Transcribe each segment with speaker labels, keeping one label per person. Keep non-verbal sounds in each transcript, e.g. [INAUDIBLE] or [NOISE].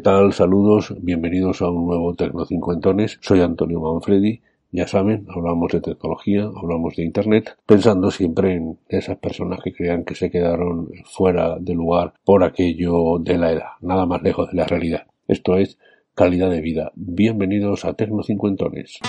Speaker 1: Tal? Saludos, bienvenidos a un nuevo Tecno Cincuentones. Soy Antonio Manfredi. Ya saben, hablamos de tecnología, hablamos de Internet, pensando siempre en esas personas que crean que se quedaron fuera de lugar por aquello de la edad, nada más lejos de la realidad. Esto es calidad de vida. Bienvenidos a Tecno Cincuentones.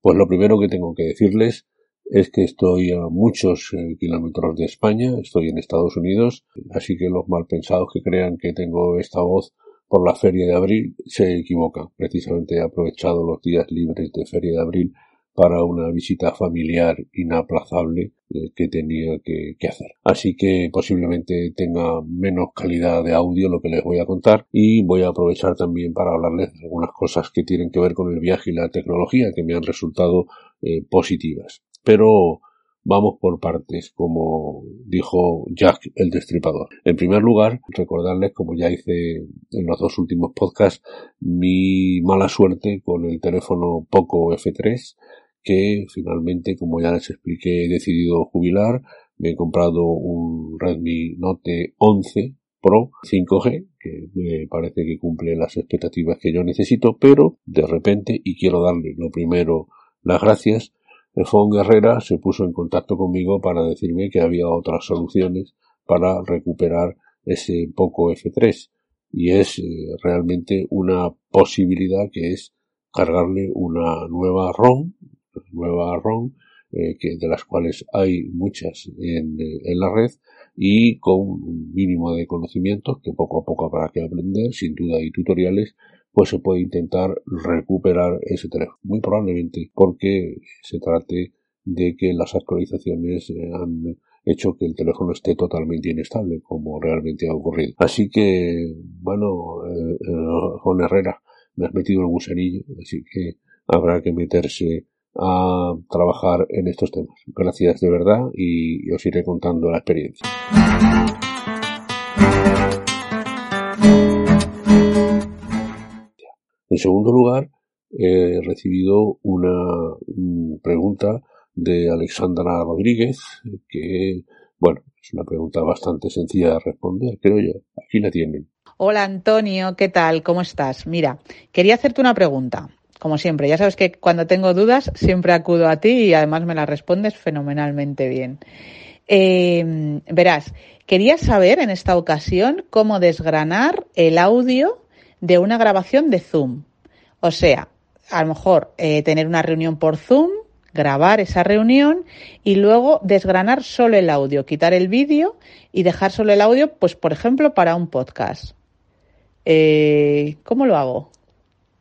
Speaker 1: Pues lo primero que tengo que decirles es que estoy a muchos eh, kilómetros de España, estoy en Estados Unidos, así que los malpensados que crean que tengo esta voz por la feria de abril se equivocan. Precisamente he aprovechado los días libres de feria de abril para una visita familiar inaplazable eh, que tenía que, hacer. Así que posiblemente tenga menos calidad de audio lo que les voy a contar y voy a aprovechar también para hablarles de algunas cosas que tienen que ver con el viaje y la tecnología que me han resultado eh, positivas. Pero vamos por partes, como dijo Jack el Destripador. En primer lugar, recordarles, como ya hice en los dos últimos podcasts, mi mala suerte con el teléfono Poco F3, que finalmente, como ya les expliqué, he decidido jubilar. Me he comprado un Redmi Note 11 Pro 5G, que me parece que cumple las expectativas que yo necesito, pero de repente, y quiero darle lo primero las gracias, Fon Guerrera se puso en contacto conmigo para decirme que había otras soluciones para recuperar ese poco F3 y es eh, realmente una posibilidad que es cargarle una nueva ROM, nueva ROM eh, que de las cuales hay muchas en, en, la red y con un mínimo de conocimientos que poco a poco habrá que aprender, sin duda hay tutoriales pues se puede intentar recuperar ese teléfono. Muy probablemente porque se trate de que las actualizaciones eh, han hecho que el teléfono esté totalmente inestable, como realmente ha ocurrido. Así que, bueno, eh, eh, Juan Herrera, me has metido el gusanillo, así que habrá que meterse a trabajar en estos temas. Gracias de verdad y os iré contando la experiencia. En segundo lugar, he recibido una mm, pregunta de Alexandra Rodríguez, que, bueno, es una pregunta bastante sencilla de responder, creo yo. Aquí la tienen.
Speaker 2: Hola Antonio, ¿qué tal? ¿Cómo estás? Mira, quería hacerte una pregunta. Como siempre, ya sabes que cuando tengo dudas siempre acudo a ti y además me las respondes fenomenalmente bien. Eh, verás, quería saber en esta ocasión cómo desgranar el audio de una grabación de Zoom. O sea, a lo mejor eh, tener una reunión por Zoom, grabar esa reunión y luego desgranar solo el audio, quitar el vídeo y dejar solo el audio, pues por ejemplo, para un podcast. Eh, ¿Cómo lo hago?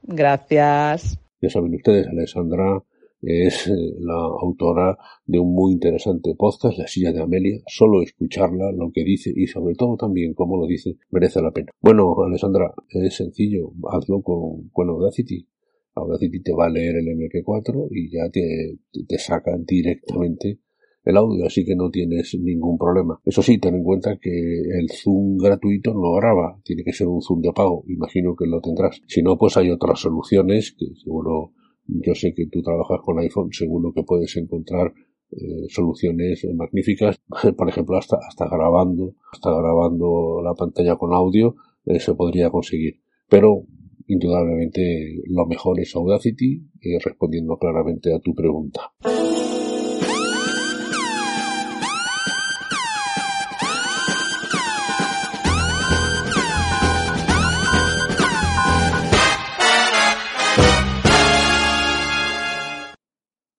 Speaker 2: Gracias.
Speaker 1: Ya saben ustedes, Alessandra es eh, la autora de un muy interesante podcast, La silla de Amelia. Solo escucharla, lo que dice y sobre todo también cómo lo dice, merece la pena. Bueno, Alessandra, es sencillo, hazlo con, con Audacity. Audacity te va a leer el MP4 y ya te, te saca directamente el audio, así que no tienes ningún problema. Eso sí, ten en cuenta que el Zoom gratuito no graba, tiene que ser un Zoom de pago, imagino que lo tendrás. Si no, pues hay otras soluciones que seguro yo sé que tú trabajas con iPhone, seguro que puedes encontrar eh, soluciones magníficas, [LAUGHS] por ejemplo, hasta, hasta grabando, hasta grabando la pantalla con audio, eh, se podría conseguir. Pero, indudablemente, lo mejor es Audacity, y respondiendo claramente a tu pregunta.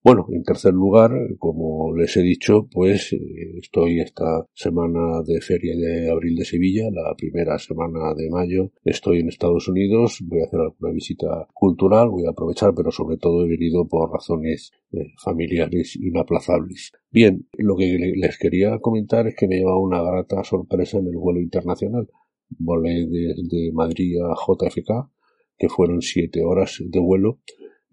Speaker 1: Bueno, en tercer lugar, como les he dicho, pues eh, estoy esta semana de Feria de Abril de Sevilla, la primera semana de mayo, estoy en Estados Unidos, voy a hacer alguna visita cultural, voy a aprovechar, pero sobre todo he venido por razones eh, familiares inaplazables. Bien, lo que les quería comentar es que me lleva una grata sorpresa en el vuelo internacional. Volé desde Madrid a JFK, que fueron siete horas de vuelo,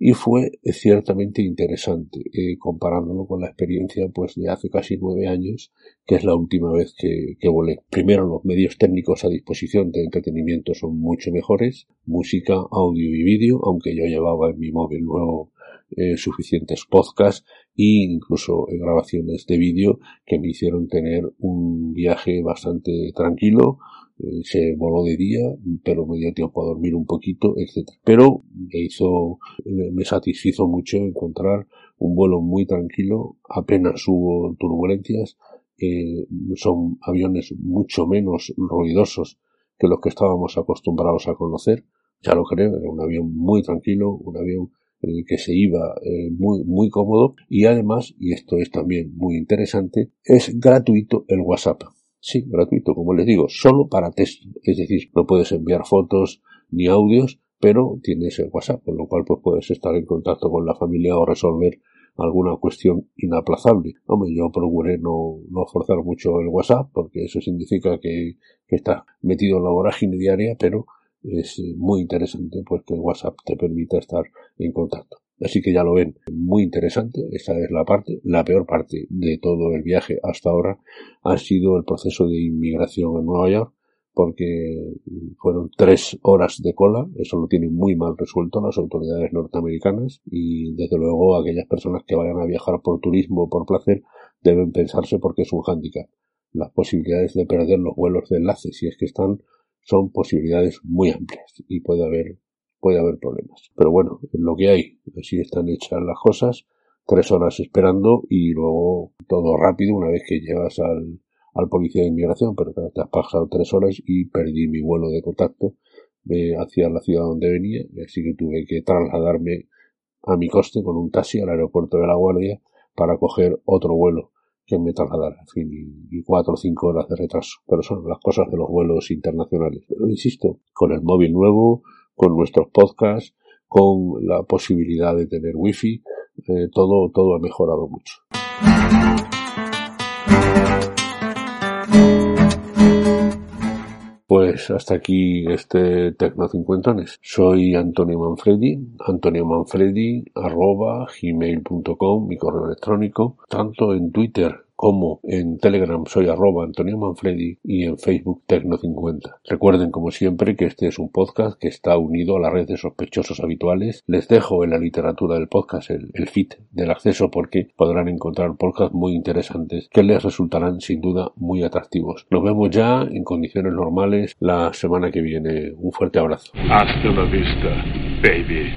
Speaker 1: y fue ciertamente interesante eh, comparándolo con la experiencia pues de hace casi nueve años que es la última vez que, que, volé. Primero los medios técnicos a disposición de entretenimiento son mucho mejores música audio y vídeo aunque yo llevaba en mi móvil luego eh, suficientes podcasts e incluso grabaciones de vídeo que me hicieron tener un viaje bastante tranquilo eh, se voló de día, pero me dio tiempo a dormir un poquito, etc. Pero me hizo, me satisfizo mucho encontrar un vuelo muy tranquilo, apenas hubo turbulencias, eh, son aviones mucho menos ruidosos que los que estábamos acostumbrados a conocer, ya lo creo, era un avión muy tranquilo, un avión en el que se iba eh, muy, muy cómodo y además, y esto es también muy interesante, es gratuito el WhatsApp. Sí, gratuito, como les digo, solo para texto. Es decir, no puedes enviar fotos ni audios, pero tienes el WhatsApp, con lo cual pues puedes estar en contacto con la familia o resolver alguna cuestión inaplazable. Hombre, yo procuré no, no forzar mucho el WhatsApp, porque eso significa que, que está metido en la vorágine diaria, pero es muy interesante pues que WhatsApp te permita estar en contacto. Así que ya lo ven, muy interesante. Esta es la parte, la peor parte de todo el viaje hasta ahora ha sido el proceso de inmigración en Nueva York, porque fueron tres horas de cola, eso lo tienen muy mal resuelto las autoridades norteamericanas y desde luego aquellas personas que vayan a viajar por turismo o por placer deben pensarse porque es un hándicap. Las posibilidades de perder los vuelos de enlace, si es que están, son posibilidades muy amplias y puede haber puede haber problemas. Pero bueno, es lo que hay. Así están hechas las cosas. Tres horas esperando y luego todo rápido una vez que llegas al, al policía de inmigración, pero te has pasado tres horas y perdí mi vuelo de contacto eh, hacia la ciudad donde venía, así que tuve que trasladarme a mi coste con un taxi al aeropuerto de La Guardia para coger otro vuelo que me trasladara, en fin, y, y, cuatro o cinco horas de retraso. Pero son las cosas de los vuelos internacionales. Pero insisto, con el móvil nuevo, con nuestros podcasts, con la posibilidad de tener wifi, eh, todo, todo ha mejorado mucho. Pues hasta aquí este Tecno Cincuentones. Soy Antonio Manfredi, Antonio Manfredi arroba gmail.com, mi correo electrónico, tanto en Twitter como en Telegram soy arroba Antonio Manfredi y en Facebook Tecno50. Recuerden como siempre que este es un podcast que está unido a la red de sospechosos habituales. Les dejo en la literatura del podcast el, el feed del acceso porque podrán encontrar podcasts muy interesantes que les resultarán sin duda muy atractivos. Nos vemos ya en condiciones normales la semana que viene. Un fuerte abrazo.
Speaker 3: Hasta la vista, baby.